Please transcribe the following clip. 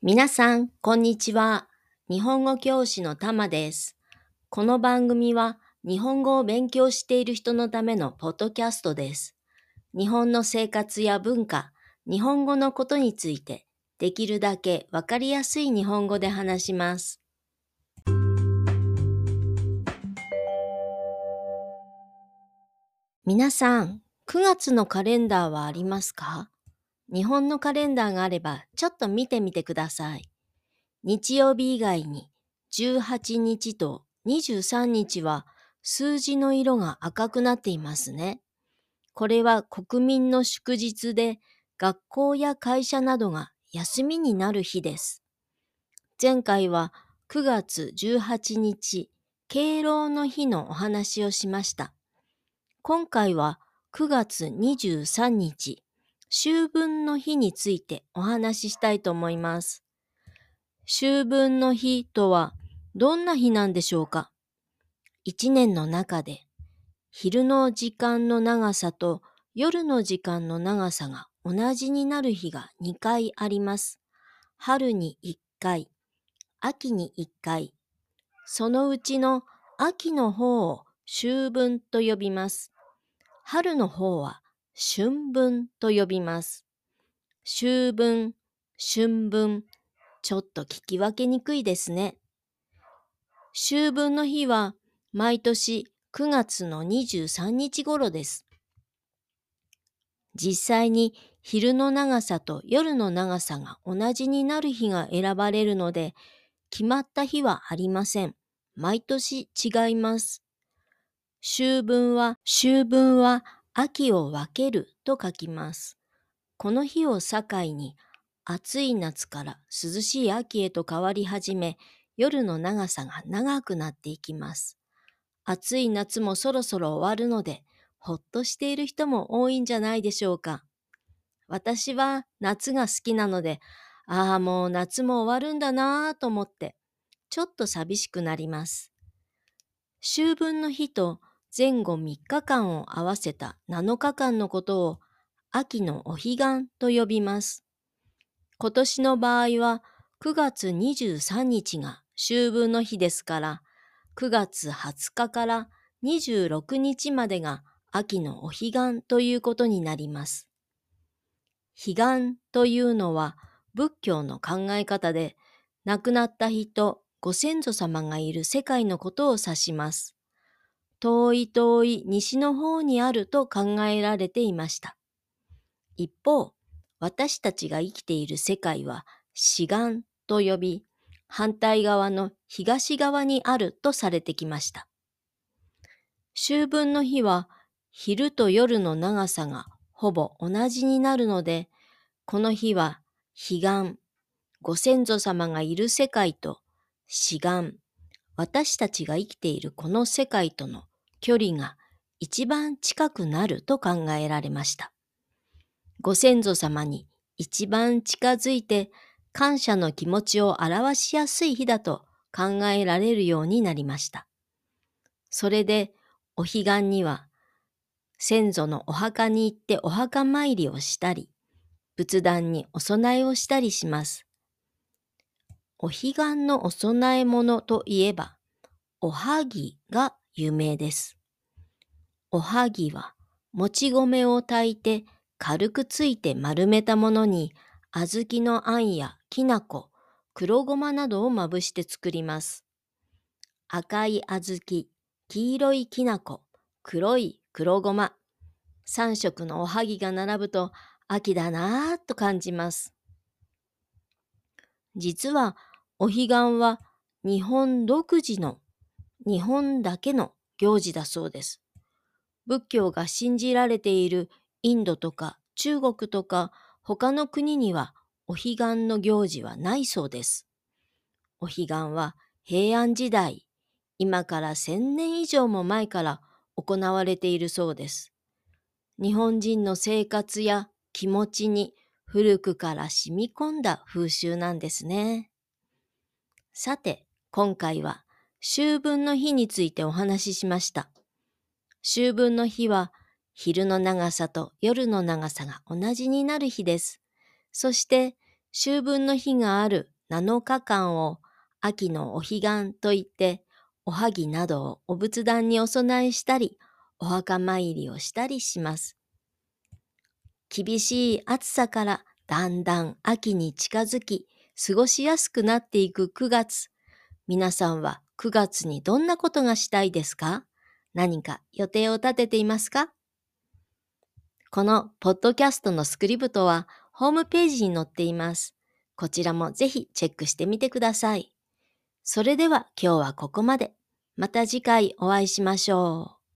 皆さん、こんにちは。日本語教師のたまです。この番組は日本語を勉強している人のためのポッドキャストです。日本の生活や文化、日本語のことについて、できるだけわかりやすい日本語で話します。皆さん、9月のカレンダーはありますか？日本のカレンダーがあればちょっと見てみてください。日曜日以外に18日と23日は数字の色が赤くなっていますね。これは国民の祝日で学校や会社などが休みになる日です。前回は9月18日、敬老の日のお話をしました。今回は9月23日、秋分の日についてお話ししたいと思います。秋分の日とはどんな日なんでしょうか？一年の中で昼の時間の長さと夜の時間の長さが同じになる日が2回あります。春に1回、秋に1回。そのうちの秋の方を秋分と呼びます。春の方は春分と呼びます。秋分、春分、ちょっと聞き分けにくいですね。秋分の日は毎年9月の23日頃です。実際に昼の長さと夜の長さが同じになる日が選ばれるので、決まった日はありません。毎年違います。秋分は、秋分は秋を分けると書きます。この日を境に暑い夏から涼しい秋へと変わり始め、夜の長さが長くなっていきます。暑い夏もそろそろ終わるので、ほっとしている人も多いんじゃないでしょうか。私は夏が好きなので、ああ、もう夏も終わるんだなぁと思って、ちょっと寂しくなります。秋分の日と前後3日間を合わせた7日間のことを秋のお彼岸と呼びます。今年の場合は9月23日が秋分の日ですから、9月20日から26日までが秋のお彼岸ということになります。彼岸というのは仏教の考え方で亡くなった人、ご先祖様がいる世界のことを指します。遠い遠い西の方にあると考えられていました。一方、私たちが生きている世界は死岸と呼び、反対側の東側にあるとされてきました。秋分の日は昼と夜の長さがほぼ同じになるので、この日は彼岸、ご先祖様がいる世界と死岸、私たちが生きているこの世界との距離が一番近くなると考えられました。ご先祖様に一番近づいて感謝の気持ちを表しやすい日だと考えられるようになりました。それでお彼岸には先祖のお墓に行ってお墓参りをしたり、仏壇にお供えをしたりします。お彼岸のお供え物といえば、おはぎが有名です。おはぎは、もち米を炊いて軽くついて丸めたものに、小豆のあんやきな粉、黒ごまなどをまぶして作ります。赤い小豆、黄色いきな粉、黒い黒ごま、3色のおはぎが並ぶと秋だなぁと感じます。実はお彼岸は日本独自の日本だけの行事だそうです。仏教が信じられているインドとか中国とか他の国にはお彼岸の行事はないそうです。お彼岸は平安時代、今から千年以上も前から行われているそうです。日本人の生活や気持ちに古くから染み込んだ風習なんですね。さて、今回は秋分の日についてお話ししました。秋分の日は昼の長さと夜の長さが同じになる日です。そして秋分の日がある7日間を秋のお彼岸といって、おはぎなどをお仏壇にお供えしたり、お墓参りをしたりします。厳しい暑さからだんだん秋に近づき、過ごしやすくなっていく9月。皆さんは9月にどんなことがしたいですか？何か予定を立てていますか？このポッドキャストのスクリプトはホームページに載っています。こちらもぜひチェックしてみてください。それでは今日はここまで。また次回お会いしましょう。